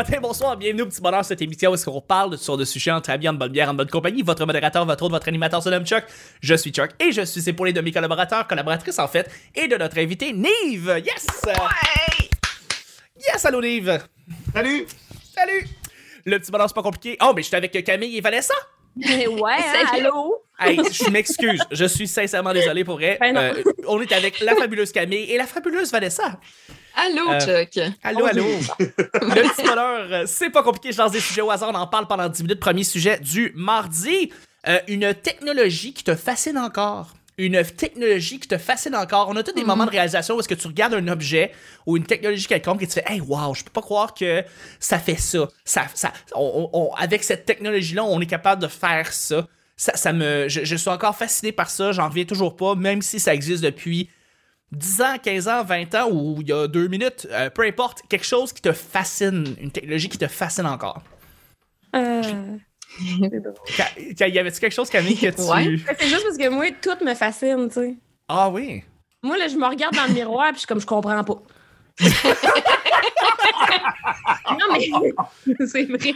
matin, bonsoir, bienvenue au petit bonheur cette émission où est-ce qu'on parle sur des sujets entre amis, en bonne bière, en bonne compagnie. Votre modérateur, votre autre, votre animateur se nomme Chuck. Je suis Chuck et je suis épaulé de mes collaborateurs, collaboratrices en fait, et de notre invité Nive. Yes! Yes, allô Nive! Salut! Salut! Le petit bonheur, c'est pas compliqué. Oh, mais je suis avec Camille et Vanessa. ouais, hein, allô? Hey, je m'excuse, je suis sincèrement désolé pour vrai. Ben. Euh, on est avec la fabuleuse Camille et la fabuleuse Vanessa. Allô, Euh, Chuck? Allô, allô? Le petit bonheur, euh, c'est pas compliqué, je lance des sujets au hasard, on en parle pendant 10 minutes. Premier sujet du mardi. Euh, une technologie qui te fascine encore. Une technologie qui te fascine encore. On a tous des moments de réalisation où est-ce que tu regardes un objet ou une technologie quelconque et tu fais Hey, wow, je peux pas croire que ça fait ça. ça, ça on- on- on- avec cette technologie-là, on est capable de faire ça. Ça, ça me, je, je suis encore fasciné par ça, j'en reviens toujours pas, même si ça existe depuis 10 ans, 15 ans, 20 ans ou il y a deux minutes, euh, peu importe, quelque chose qui te fascine, une technologie qui te fascine encore. Euh, Y avait-tu quelque chose, Camille, que tu. Ouais. c'est juste parce que moi, tout me fascine, tu sais. Ah oui. Moi, là, je me regarde dans le miroir puis je suis comme, je comprends pas. non, mais c'est vrai. Je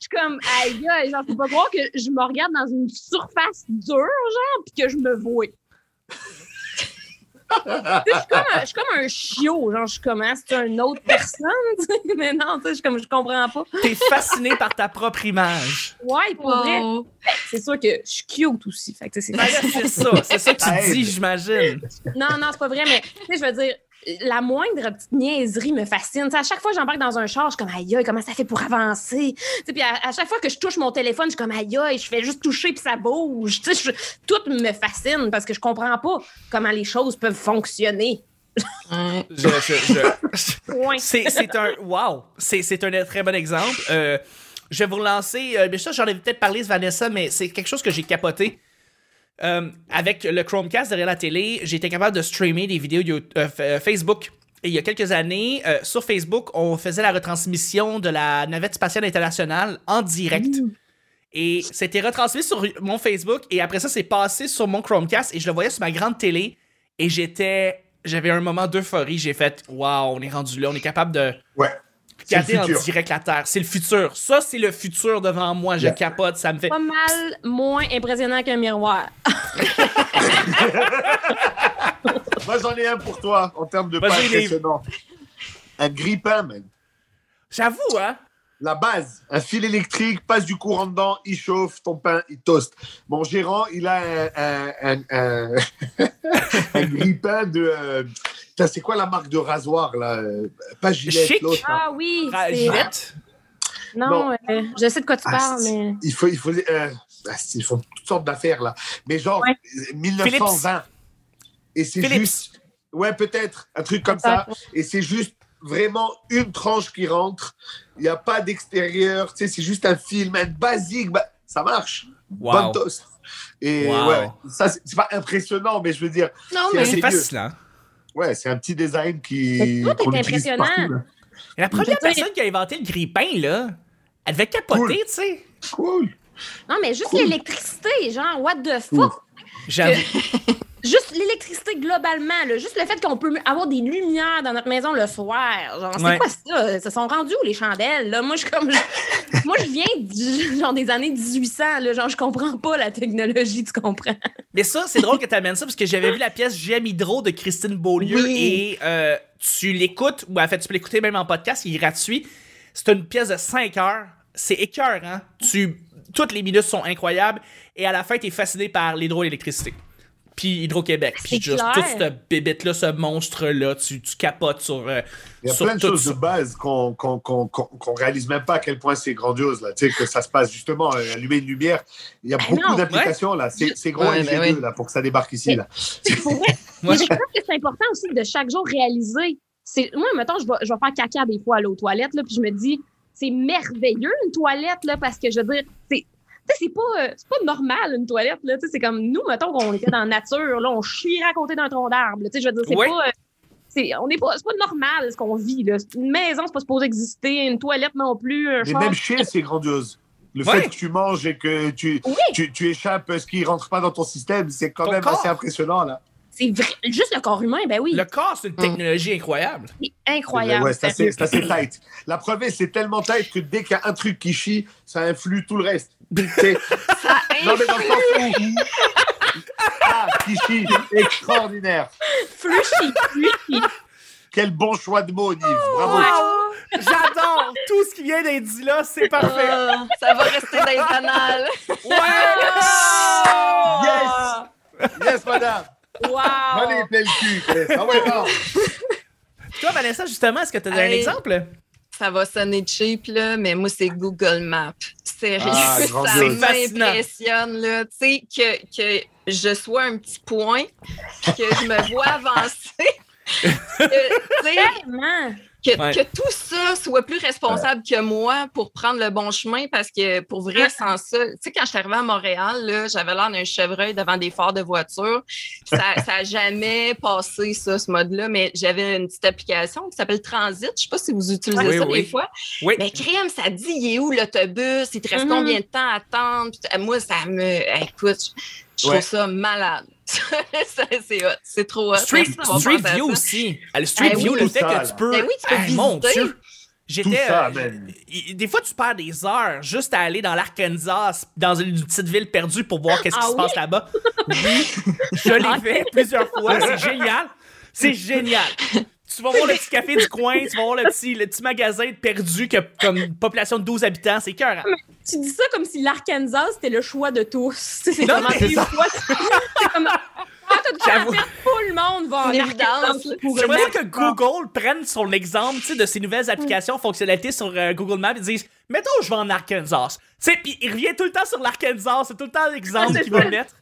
suis comme, aïe, gars, genre, faut pas croire que je me regarde dans une surface dure, genre, puis que je me vois. Je suis comme, un- je suis comme un chiot, genre, je suis comme, hein, c'est une autre personne, mais non, tu sais, je suis comme, je comprends pas. T'es fasciné par ta propre image. Ouais, pour vrai, c'est sûr que je suis cute aussi, fait que, tu sais, c'est Ben c'est ça, c'est ça que tu dis, j'imagine. Non, non, c'est pas vrai, mais tu sais, je veux dire, la moindre petite niaiserie me fascine. Tu sais, à chaque fois que j'embarque dans un char, je suis comme aïe, aïe, comment ça fait pour avancer? Tu sais, Puis à, à chaque fois que je touche mon téléphone, je suis comme aïe, aïe, je fais juste toucher puis ça bouge. Je- tout me fascine parce que je comprends pas comment les choses peuvent fonctionner. Je, je- Point. C'est, un. Wow! C'est, c'est un très bon exemple. Euh, je vais vous relancer. Euh, mais ça, j'en ai peut-être parlé, Vanessa, mais c'est quelque chose que j'ai capoté. Euh, avec le Chromecast derrière la télé, j'ai été capable de streamer des vidéos euh, euh, Facebook. Et il y a quelques années, euh, sur Facebook, on faisait la retransmission de la navette spatiale internationale en direct. Et c'était retransmis sur mon Facebook. Et après ça, c'est passé sur mon Chromecast. Et je le voyais sur ma grande télé. Et j'étais. J'avais un moment d'euphorie. J'ai fait Waouh, on est rendu là. On est capable de Ouais. C'est le regarder en direct la Terre. C'est le futur. Ça, c'est le futur devant moi. Je Yeah. capote. Ça me fait. Pas mal moins impressionnant qu'un miroir. Moi, j'en ai un pour toi en termes de pas impressionnant. Un grippin, man. J'avoue, hein. La base, un fil électrique, passe du courant dedans, il chauffe, ton pain, il toast. Mon gérant, il a un, un, un, un, un grippin de. euh, c'est quoi la marque de rasoir, là? Pas Gillette, Chic. l'autre. Ah oui. Gillette? Non, Non. euh, je sais de quoi tu Ah, parles, mais... Il faut, il faut, euh, ah, c'est- ils font toutes sortes d'affaires là, mais genre Ouais. 1920. Et c'est juste, ouais peut-être un truc comme ça. Et c'est juste vraiment une tranche qui rentre. Il n'y a pas d'extérieur. Tu sais, c'est juste un film, un basique. Bah, ça marche. Wow. Bonne toast. Et Wow. ouais, ça c'est pas impressionnant, mais je veux dire, Non, mais C'est mieux. fascinant. ouais, c'est un petit design qui. Tout est impressionnant. partout, la première personne qui a inventé le grille-pain, là, elle devait capoter, Cool. tu sais. Cool. Non, mais juste Cool. l'électricité, genre, what the fuck? J'avoue. L'électricité globalement, là, juste le fait qu'on peut avoir des lumières dans notre maison le soir. Genre, c'est Ouais. quoi ça? Ça sont rendus où les chandelles? Là? Moi, je suis comme. je- moi, je viens du- genre, des années 1800. Là, genre, je comprends pas la technologie, tu comprends? Mais ça, c'est drôle que tu amènes ça parce que j'avais vu la pièce J'aime Hydro de Christine Beaulieu Oui. et euh, tu l'écoutes, ou en fait, tu peux l'écouter même en podcast, il est gratuit. C'est une pièce de 5 heures. C'est écœurant. Tu, toutes les minutes sont incroyables et à la fin, tu es fasciné par l'hydroélectricité. Puis Hydro-Québec. Puis juste clair. toute cette bébête-là, ce monstre-là, tu, tu capotes sur, euh, Il y a sur plein de choses ça. de base qu'on qu'on qu'on qu'on qu'on réalise même pas à quel point c'est grandiose là. Tu sais que ça se passe justement euh, allumer une lumière. Il y a Ben beaucoup d'applications là. C'est c'est gros Ouais, LG2 ben là pour que ça débarque ici là. Pour vrai, Ouais. Mais je pense que c'est important aussi de chaque jour réaliser. Moi, mettons, je vais, je vais faire caca des fois à l'eau toilette, là, puis je me dis, c'est merveilleux une toilette, là, parce que je veux dire, c'est. Tu sais, c'est pas, euh, c'est pas normal une toilette, là. Tu sais, c'est comme nous, mettons qu'on était dans la nature, là, on chierait à côté d'un tronc d'arbre. là. Tu sais, je veux dire, c'est Ouais. pas. euh, c'est, on n'est pas, c'est pas normal ce qu'on vit, là. Une maison, c'est pas supposé exister, une toilette non plus, un Mais même chier c'est grandiose. Le Ouais. fait que tu manges et que tu, Oui. tu, tu échappes ce qui rentre pas dans ton système, c'est quand Ton même corps. assez impressionnant là. C'est vrai. Juste le corps humain, ben oui. Le corps, c'est une technologie incroyable. C'est incroyable. Ouais, c'est assez, c'est assez tight. La preuve est, c'est tellement tight que dès qu'il y a un truc qui chie, ça influe tout le reste. Ça non, mais dans le sens où. Ah, chie, extraordinaire. influchit, influchit. Quel bon choix de mots, Nive. Bravo. Wow. J'adore tout ce qui vient d'être dit là, c'est parfait. Ah, ça va rester dans les annales. Ouais! Yes, madame. Wow. Allez, plein le cul. Toi, Vanessa, justement, est-ce que tu as un exemple? Ça va sonner cheap, là, mais moi, c'est Google Maps. Sérieux, Ah, ça m'impressionne, là. Tu sais, que, que je sois un petit point, que je me vois avancer. que, Tellement. Que, Ouais. que tout ça soit plus responsable que moi pour prendre le bon chemin parce que pour vrai, sans ça, tu sais, quand je suis arrivée à Montréal, là, j'avais l'air d'un chevreuil devant des phares de voiture. Ça n'a jamais passé, ça, ce mode-là, mais j'avais une petite application qui s'appelle Transit. Je sais pas si vous utilisez Oui, ça oui. des fois. Oui. Mais crème, ça dit, il est où l'autobus? Il te reste Mhm. combien de temps à attendre? Puis, euh, moi, ça me. Écoute, je, je Ouais. trouve ça malade. C'est hot. C'est trop hot. Street, View ça. aussi. Ah, Le Street Eh View, oui, le fait ça, que là. tu peux. Eh oui, tu peux Ah, mon. Dieu. J'étais. euh, des fois, tu perds des heures juste à aller dans l'Arkansas, dans une petite ville perdue pour voir qu'est-ce qui Ah se passe là-bas. Oui, je l'ai fait plusieurs fois. C'est génial. C'est génial. Tu vas voir le petit café du coin, tu vas voir le petit, le petit magasin perdu qui a comme une population de 12 habitants. C'est cœur. Tu dis ça comme si l'Arkansas c'était le choix de tous. C'est comme. Ah, J'avoue. tout le monde va en Arkansas J'aimerais que Google prenne son exemple tu sais, de ses nouvelles applications, fonctionnalités sur euh, Google Maps et dise Mettons, je vais en Arkansas. Tu sais, puis il revient tout le temps sur l'Arkansas. C'est tout le temps l'exemple qu'il va mettre.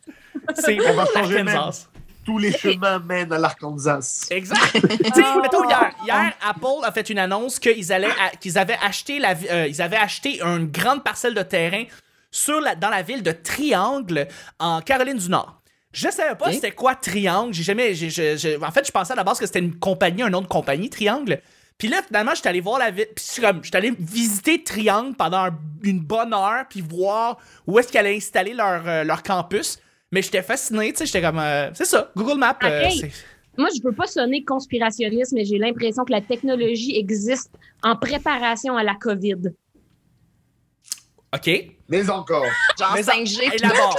C'est On va changer l'Arkansas. Tous les chemins mènent à l'Arkansas. Exact. tu sais, mettons, hier, hier, Apple a fait une annonce qu'ils allaient qu'ils avaient acheté la, euh, ils avaient acheté une grande parcelle de terrain sur la, dans la ville de Triangle, en Caroline du Nord. Je savais pas c'était quoi Triangle. J'ai jamais. j'ai- j'ai- j'ai- en fait, je pensais à la base que c'était une compagnie, un nom de compagnie, Triangle. Puis là, finalement, j'étais allé voir la ville. Puis comme, j'étais allé visiter Triangle pendant un- une bonne heure, puis voir où est-ce qu'elle allaient installer leur, euh, leur campus. Mais j'étais fasciné, tu sais, j'étais comme. euh, c'est ça, Google Maps. euh, Moi, je veux pas sonner conspirationniste, mais j'ai l'impression que la technologie existe en préparation à la COVID. OK. Mais encore. Genre Mais 5G. puis Élabore.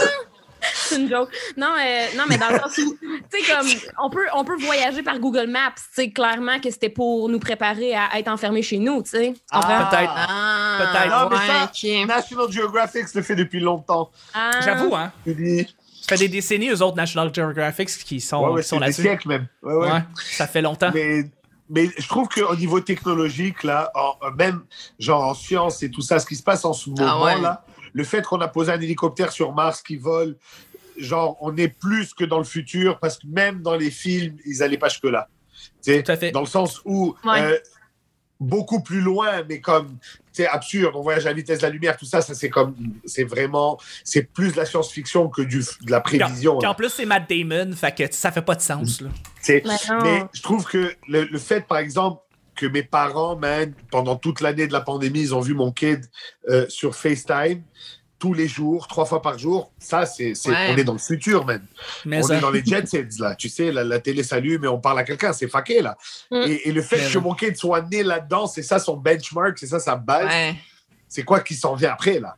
C'est une joke. Non, euh, non, mais dans le sens où, tu sais, comme, on peut, on peut voyager par Google Maps, tu sais, clairement que c'était pour nous préparer à être enfermés chez nous, tu sais. Ah. Peut-être. Ah, Peut-être. Non, mais ça, ouais, ok. National Geographic le fait depuis longtemps. Ah. J'avoue, hein. Tu dis. Ça fait des décennies, eux autres National Geographic qui sont, Ouais, ouais, qui sont c'est des là-dessus. siècles même. Ouais, ouais. Ouais, ça fait longtemps. Mais, mais je trouve qu'au niveau technologique, là, en- euh, même genre en science et tout ça, ce qui se passe en ce moment, ouais. là, le fait qu'on a posé un hélicoptère sur Mars qui vole, genre, on est plus que dans le futur parce que même dans les films, ils n'allaient pas jusque-là. Tu sais, Tout à fait. Dans le sens où Ouais. euh, beaucoup plus loin, mais comme c'est absurde, on voyage à la vitesse de la lumière, tout ça, ça c'est comme, c'est vraiment, c'est plus de la science-fiction que du, de la prévision. puis en plus, c'est Matt Damon, fait que ça fait pas de sens. Là. C'est- Mais je trouve que le, le fait, par exemple, que mes parents, man, pendant toute l'année de la pandémie, ils ont vu mon kid euh, sur FaceTime tous les jours, trois fois par jour, ça, c'est, c'est- Ouais. on est dans le futur, man. Mais on ça- est dans les jet sets, là. Tu sais, la, la télé s'allume et on parle à quelqu'un, c'est faqué, là. Mm. Et, et le fait que mon kid soit né là-dedans, c'est ça son benchmark, c'est ça sa base. Ouais. C'est quoi qui s'en vient après, là?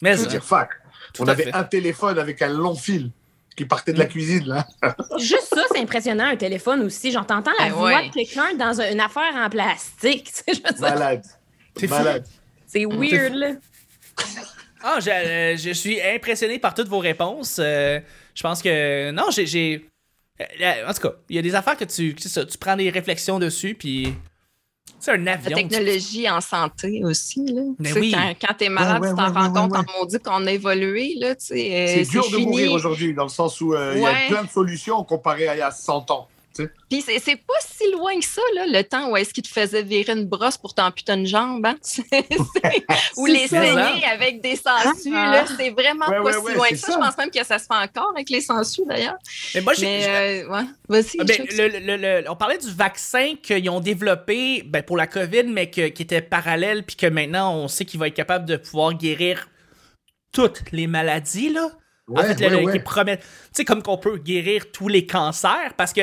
Mais Je veux dire, fuck. tout on avait fait. un téléphone avec un long fil qui partait de la cuisine, là. Juste ça, c'est impressionnant, un téléphone aussi. Genre, t'entends la Ben voix ouais. de quelqu'un dans un- une affaire en plastique. Malade. C'est fou. Malade. C'est weird, là. Ah, je, euh, je suis impressionné par toutes vos réponses. Euh, je pense que. Non, j'ai. j'ai- euh, En tout cas, il y a des affaires que tu. c'est ça, tu prends des réflexions dessus, puis. C'est un La avion. tu- technologie en santé aussi. Là. Mais Tu sais, oui. Quand, quand t'es malade, Ouais, ouais, tu t'en ouais, rends ouais, compte ouais. en maudit qu'on a évolué. Là, tu sais, C'est dur de fini. mourir aujourd'hui, dans le sens où euh, il y a plein de solutions comparé à il y a 100 ans. Sais. Puis c'est c'est pas si loin que ça, là, le temps où est-ce qu'il te faisait virer une brosse pour t'amputer une jambe. Hein? Ou les saigner avec des sangsues. Ah. là, C'est vraiment Ouais, pas ouais, si ouais, loin que ça. ça. Je pense même que ça se fait encore avec les sangsues, d'ailleurs. Mais moi, j'ai. Euh, ouais. Vas-y. Ah, ben, Chuck. le- le- le- on parlait du vaccin qu'ils ont développé ben, pour la COVID, mais que- qui était parallèle, puis que maintenant on sait qu'il va être capable de pouvoir guérir toutes les maladies. Là. en fait, ouais, le- ouais. qui promet. Tu sais, comme qu'on peut guérir tous les cancers, parce que,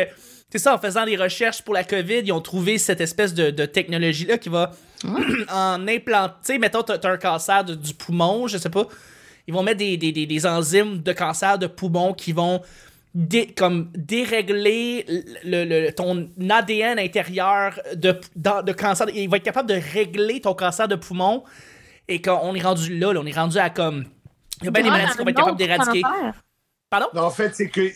c'est ça, en faisant des recherches pour la COVID, ils ont trouvé cette espèce de, de technologie-là qui va en implanter. Mettons, t'as t'as un cancer de- du poumon, je sais pas. Ils vont mettre des, des, des, des enzymes de cancer de poumon qui vont dé- comme dérégler le, le- ton ADN intérieur de, dans- de cancer. Il va être capable de régler ton cancer de poumon. Et qu'on est rendu là, là, on est rendu à comme. Il y a bien des maladies qu'on va être capable d'éradiquer. Pardon? Non, en fait, c'est qu'ils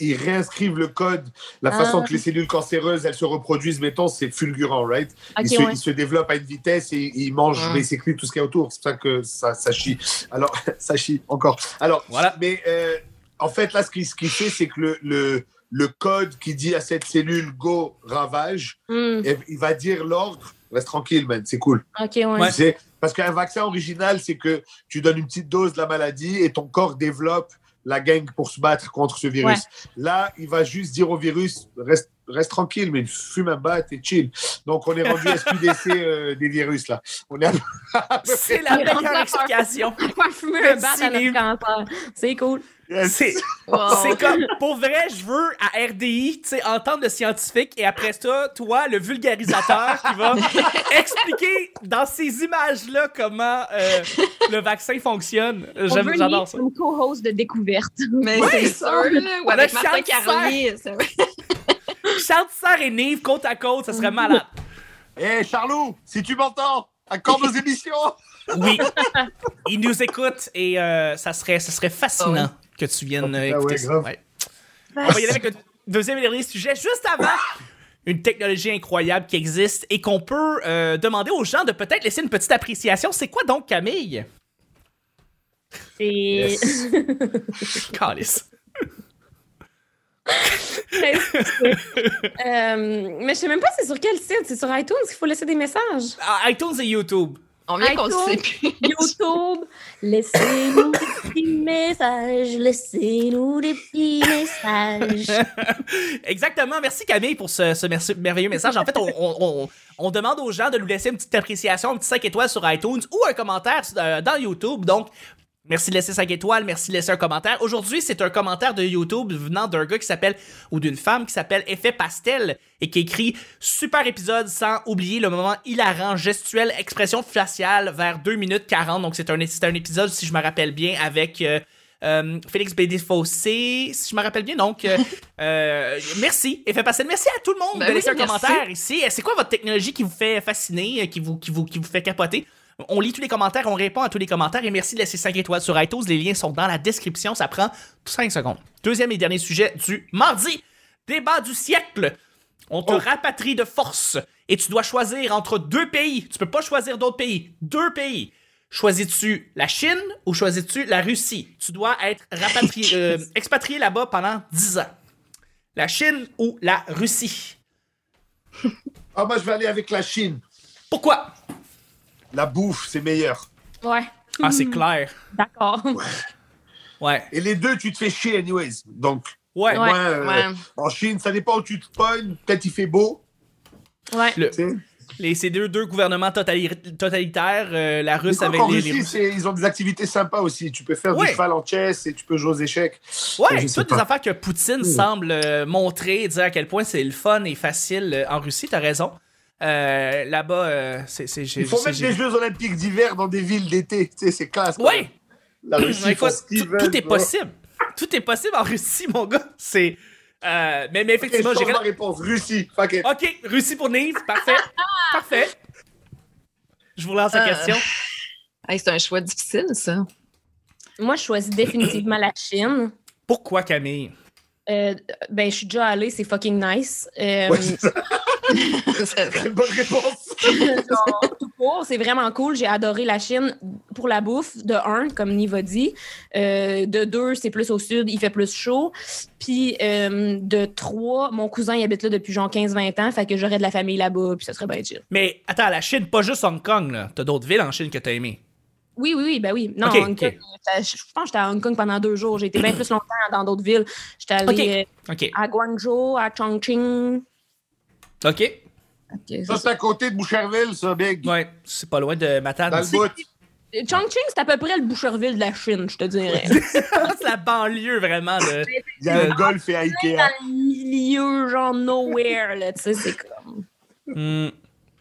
ils réinscrivent le code, la façon Ah. que les cellules cancéreuses, elles se reproduisent, mettons, c'est fulgurant, right? Ok, ils, se, ouais. ils se développent à une vitesse et ils mangent Mm. basically tout ce qu'il y a autour. C'est pour ça que ça, ça chie. Alors, ça chie encore. Alors, Voilà. mais euh, en fait, là, ce qu'il ce fait, c'est que le, le, le code qui dit à cette cellule go ravage, Hmm, il va dire l'ordre, reste tranquille, man, c'est cool. Ok, ouais. Parce qu'un vaccin original, c'est que tu donnes une petite dose de la maladie et ton corps développe la gang pour se battre contre ce virus. Là, il va juste dire au virus, reste, reste tranquille, mais fume un bat et chill. Donc, on est rendu SQDC euh, des virus, là. On est à- C'est la meilleure explication. Pas fumer un bat Merci, à notre Liv. cancer. C'est cool. C'est Wow. c'est comme, pour vrai, je veux à RDI, tu sais, entendre le scientifique et après ça, toi, le vulgarisateur qui va expliquer dans ces images-là comment euh, le vaccin fonctionne. On J'aime- veut J'adore ça. comme co-host de découverte. Mais Oui, c'est ça. sûr, là. Ou avec Martin Carlier. Ça- Charles et Nive côte à côte, ça serait malade. Hé, Charlot, si tu m'entends, accorde nos émissions. Oui. Il nous écoute et euh, ça, serait, ça serait fascinant que tu viennes euh, Ah ouais, écouter ça. grave. Ouais. On va y aller avec le deuxième et dernier sujet. Juste avant, une technologie incroyable qui existe et qu'on peut euh, demander aux gens de peut-être laisser une petite appréciation. C'est quoi donc, Camille? C'est Yes. Euh, mais je sais même pas c'est sur quel site. C'est sur iTunes qu'il faut laisser des messages. Ah, iTunes et YouTube. On vient qu'on sait plus. YouTube, laissez-nous des petits messages. Laissez-nous des petits messages. Exactement. Merci Camille pour ce, ce merci- merveilleux message. En fait, on, on- on- on demande aux gens de nous laisser une petite appréciation, un petit 5 étoiles sur iTunes ou un commentaire euh, dans YouTube. Donc, merci de laisser 5 étoiles, merci de laisser un commentaire. Aujourd'hui, c'est un commentaire de YouTube venant d'un gars qui s'appelle, ou d'une femme qui s'appelle Effet Pastel et qui écrit Super épisode sans oublier le moment hilarant, gestuel, expression faciale vers 2 minutes 40. Donc, c'est un, épisode, si je me rappelle bien, avec. euh, euh, Félix Bédé-Fossé, si je me rappelle bien. Donc, euh, euh, merci. Et fait passer. Merci à tout le monde Ben de oui, laisser un merci. commentaire ici. C'est quoi votre technologie qui vous fait fasciner, qui vous, qui vous, qui vous fait capoter? On lit tous les commentaires, on répond à tous les commentaires et merci de laisser 5 étoiles sur iTunes. Les liens sont dans la description. Ça prend 5 secondes. Deuxième et dernier sujet du mardi. Débat du siècle. On te Oh. rapatrie de force et tu dois choisir entre deux pays. Tu peux pas choisir d'autres pays. Deux pays. Choisis-tu la Chine ou choisis-tu la Russie? Tu dois être rapatrié, euh, expatrié là-bas pendant 10 ans. La Chine ou la Russie? Ah, moi, je vais aller avec la Chine. Pourquoi? La bouffe, c'est meilleur. Ouais, Ah, c'est clair. d'accord. Ouais. Et les deux, tu te fais chier, anyways. Donc, Ouais. Ouais. moi, euh, Ouais. en Chine, ça dépend où tu te pognes. Peut-être il fait beau. Ouais. Le- les, ces deux, deux gouvernements totali- totalitaires, euh, la Russe avec les, Russie, les ils ont des activités sympas aussi. Tu peux faire Ouais. du cheval en chess et tu peux jouer aux échecs. Ouais, toutes des pas. affaires que Poutine Hmm. semble euh, montrer, dire à quel point c'est le fun et facile euh, en Russie, t'as raison. Euh, Là-bas, euh, c'est. Il faut mettre des Jeux Olympiques d'hiver dans des villes d'été. Tu sais, c'est classe. Ouais! La Russie, faut- tout, veulent, tout est possible. Tout est possible en Russie, mon gars. C'est. euh, mais, effectivement, change j'ai. ma réponse. Russie. Fuck it. Ok, Russie pour Nive, parfait. parfait. Je vous relance la Euh. question. Hey, c'est un choix difficile, ça. Moi, je choisis définitivement la Chine. Pourquoi Camille? Euh, ben, je suis déjà allée, c'est fucking nice. Euh, Ouais, bonne réponse. genre, tout court, c'est vraiment cool. J'ai adoré la Chine pour la bouffe, de un, comme Niva dit. Euh, de deux, c'est plus au sud, il fait plus chaud. Puis euh, de trois, mon cousin il habite là depuis genre 15-20 ans, fait que j'aurais de la famille là-bas, puis ça serait bien chill. Mais attends, la Chine, pas juste Hong Kong, là. T'as d'autres villes en Chine que t'as aimé. Oui, oui, oui, ben oui. Non, Ok, Hong. Kong, j'étais- je pense que j'étais à Hong Kong pendant deux jours. J'ai été bien plus longtemps dans d'autres villes. J'étais allée euh, à Guangzhou, à Chongqing. Ok. Ok, Ça, c'est à côté de Boucherville, ça, Big. Ouais, c'est pas loin de Matane. Dans le bout. Chongqing, c'est à peu près le Boucherville de la Chine, je te dirais. c'est la banlieue vraiment de. Il y a un golf et dans Ikea. le milieu, genre nowhere, là, tu sais, c'est comme. Hmm.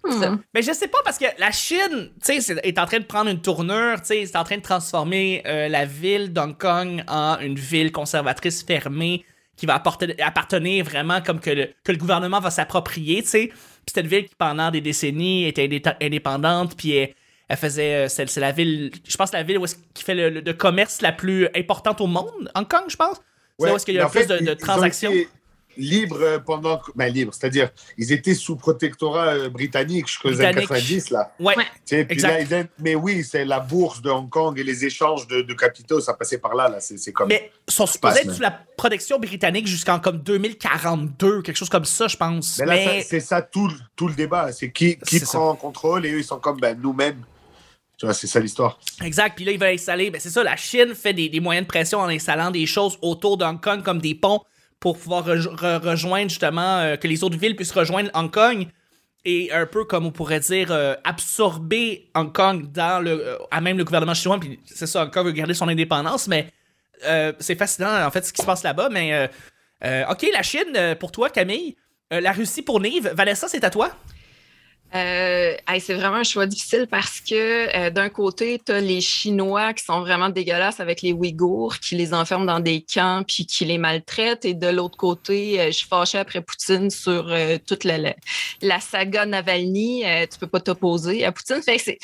Hmm. Mais je sais pas parce que la Chine, tu sais, c'est- est en train de prendre une tournure, tu sais, c'est en train de transformer euh, la ville d'Hong Kong en une ville conservatrice fermée qui va apporter, appartenir vraiment comme que le, que le gouvernement va s'approprier, tu sais. Puis c'était une ville qui pendant des décennies était indé- indépendante, puis elle, elle faisait, euh, c'est c'est la ville, je pense la ville où qui fait le, le- de commerce la plus importante au monde, Hong Kong, je pense. C'est où est-ce qu'il y a le plus fait, de, transactions. été libres pendant. Ben, libres, c'est-à-dire, ils étaient sous protectorat euh, britannique jusqu'aux années Britannique. 90, là. Ouais. Ouais. Tu sais, puis Exact. là, ils mais oui, c'est la bourse de Hong Kong et les échanges de, de capitaux, ça passait par là, là. C'est c'est comme. Mais ils sont supposés être sous la protection britannique jusqu'en comme 2042, quelque chose comme ça, je pense. Mais là, Mais c'est ça tout, le- tout le débat. C'est qui, qui C'est prend en contrôle et eux, ils sont comme ben, nous-mêmes. Tu vois, c'est ça l'histoire. exact. Puis là, ils veulent installer. Ben c'est ça. La Chine fait des, des moyens de pression en installant des choses autour de Hong Kong comme des ponts pour pouvoir rej- re- rejoindre justement euh, que les autres villes puissent rejoindre Hong Kong et un peu comme on pourrait dire euh, absorber Hong Kong dans le euh, à même le gouvernement chinois. Puis c'est ça, Hong Kong veut garder son indépendance, mais c'est fascinant en fait ce qui se passe là-bas. Mais ok, la Chine pour toi, Camille. La Russie pour Nive. Vanessa, c'est à toi? Euh, hey, c'est vraiment un choix difficile parce que euh, d'un côté, tu as les Chinois qui sont vraiment dégueulasses avec les Ouïghours, qui les enferment dans des camps puis qui les maltraitent. Et de l'autre côté, euh, je suis fâchée après Poutine sur euh, toute la, la, la saga Navalny. Euh, tu peux pas t'opposer à Poutine. Fait que c'est,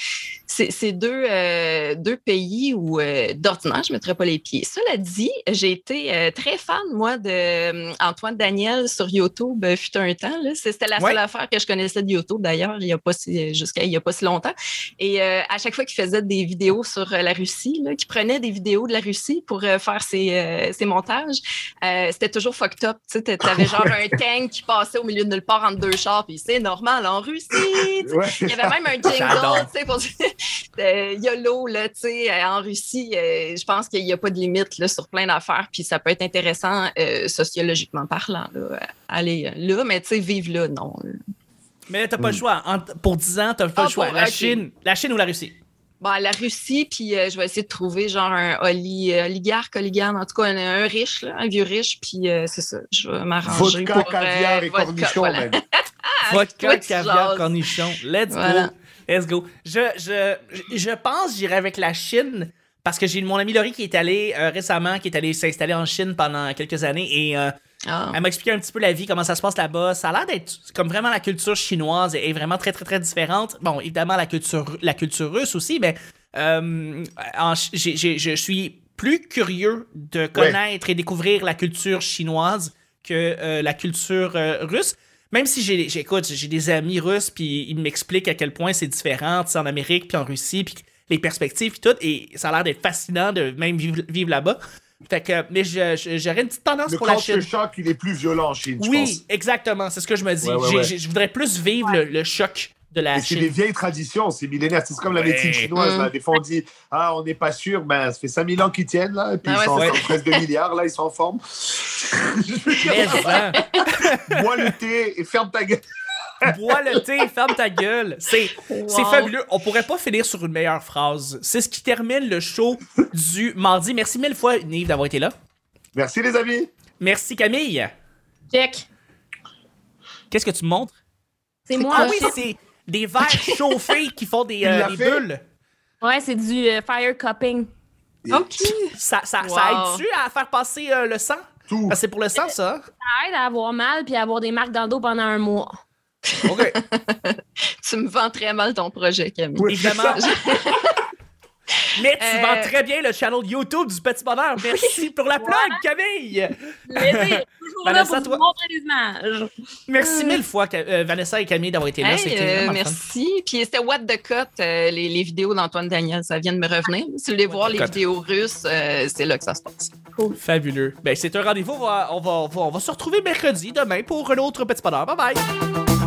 c'est, c'est deux, euh, deux pays où euh, d'ordinaire, je ne mettrais pas les pieds. Cela dit, j'ai été euh, très fan, moi, de Antoine Daniel sur YouTube, fut un temps. Là. C'était la Ouais. seule affaire que je connaissais de YouTube, d'ailleurs, il y a pas si, jusqu'à il y a pas si longtemps. Et euh, à chaque fois qu'il faisait des vidéos sur euh, la Russie, qu'il prenait des vidéos de la Russie pour euh, faire ses, euh, ses montages, c'était toujours fucked up. Tu sais, t'avais genre un tank qui passait au milieu de nulle part entre deux chars, puis c'est normal en Russie. Ouais, Il y avait même un jingle, tu sais, pour YOLO, là, tu sais, en Russie, je pense qu'il n'y a pas de limite là, sur plein d'affaires, puis ça peut être intéressant sociologiquement parlant, là, euh, là, mais tu sais, vivre là, non. Mais t'as pas le choix. En- pour 10 ans, t'as pas Ah, le choix. pour- la, ok. Chine, la Chine ou la Russie? Bon, la Russie, puis euh, je vais essayer de trouver genre un oli- euh, oligarque, oligarque, en tout cas un, un riche, là, un vieux riche, puis euh, c'est ça, je vais m'arranger Vodka, pour... euh, caviar et vodka, cornichons, voilà. même. Vodka, toi, tu caviar, jases. cornichon. Let's Voilà. go. Let's go. Je, je, je- je pense que j'irai avec la Chine parce que j'ai mon ami Laurie qui est allé euh, récemment, qui est allé s'installer en Chine pendant quelques années et euh, Ah. elle m'a expliqué un petit peu la vie, comment ça se passe là-bas. Ça a l'air d'être comme vraiment la culture chinoise est vraiment très très très différente. Bon, évidemment la culture la culture russe aussi, mais euh, en je suis plus curieux de connaître et découvrir la culture chinoise que euh, la culture euh, russe. Même si j'ai, j'ai- des amis russes, puis ils m'expliquent à quel point c'est différent, en Amérique, puis en Russie, puis les perspectives, puis tout, et ça a l'air d'être fascinant de même vivre, vivre là-bas. Fait que, mais j'aurais une petite tendance Le pour la Chine. choc, il est plus violent en Chine, je Oui, pense. exactement, c'est ce que je me dis. Ouais, ouais, J'ai- ouais. j'ai- je voudrais plus vivre le, le choc de la Et c'est Chine. des vieilles traditions, c'est millénaire. C'est comme la médecine chinoise. Mm. Là. Des fois, on dit Ah, on n'est pas sûr. Ben, ça fait 5000 ans qu'ils tiennent, là. Et puis, Ah ouais, ils sont presque 2 milliards, là, ils sont en forme. Mais, Bois le thé et ferme ta gueule. Bois le thé, ferme ta gueule. C'est c'est Wow. fabuleux. On pourrait pas finir sur une meilleure phrase. C'est ce qui termine le show du mardi. Merci mille fois, Nive, d'avoir été là. Merci, les amis. Merci, Camille. Check. Qu'est-ce que tu me montres? C'est moi. Ah oui, c'est des verres chauffés qui font des, euh, l'a des fait? bulles. Ouais, c'est du euh, fire cupping. OK. Ça, ça, ça aide-tu à faire passer euh, le sang? Tout. C'est pour le sang, ça. hein? Ça aide à avoir mal puis à avoir des marques dans le dos pendant un mois. OK. Tu me vends très mal ton projet, Camille. Oui, Évidemment. Mais tu Euh, vends très bien le channel YouTube du Petit Bonheur. Merci pour la plug, Camille. Plaisir. Toujours là Vanessa, pour toi? vous montrer des images. Merci mille fois, euh, Vanessa et Camille, d'avoir été là. Hey, euh, fun. merci. Puis c'était What the Cut, euh, les, les vidéos d'Antoine Daniel, ça vient de me revenir. Si vous voulez What voir les Cut. vidéos russes, euh, c'est là que ça se passe. Fabuleux. Ben, c'est un rendez-vous. On va, on, va, on va- on va se retrouver mercredi, demain, pour un autre Petit Bonheur. Bye bye.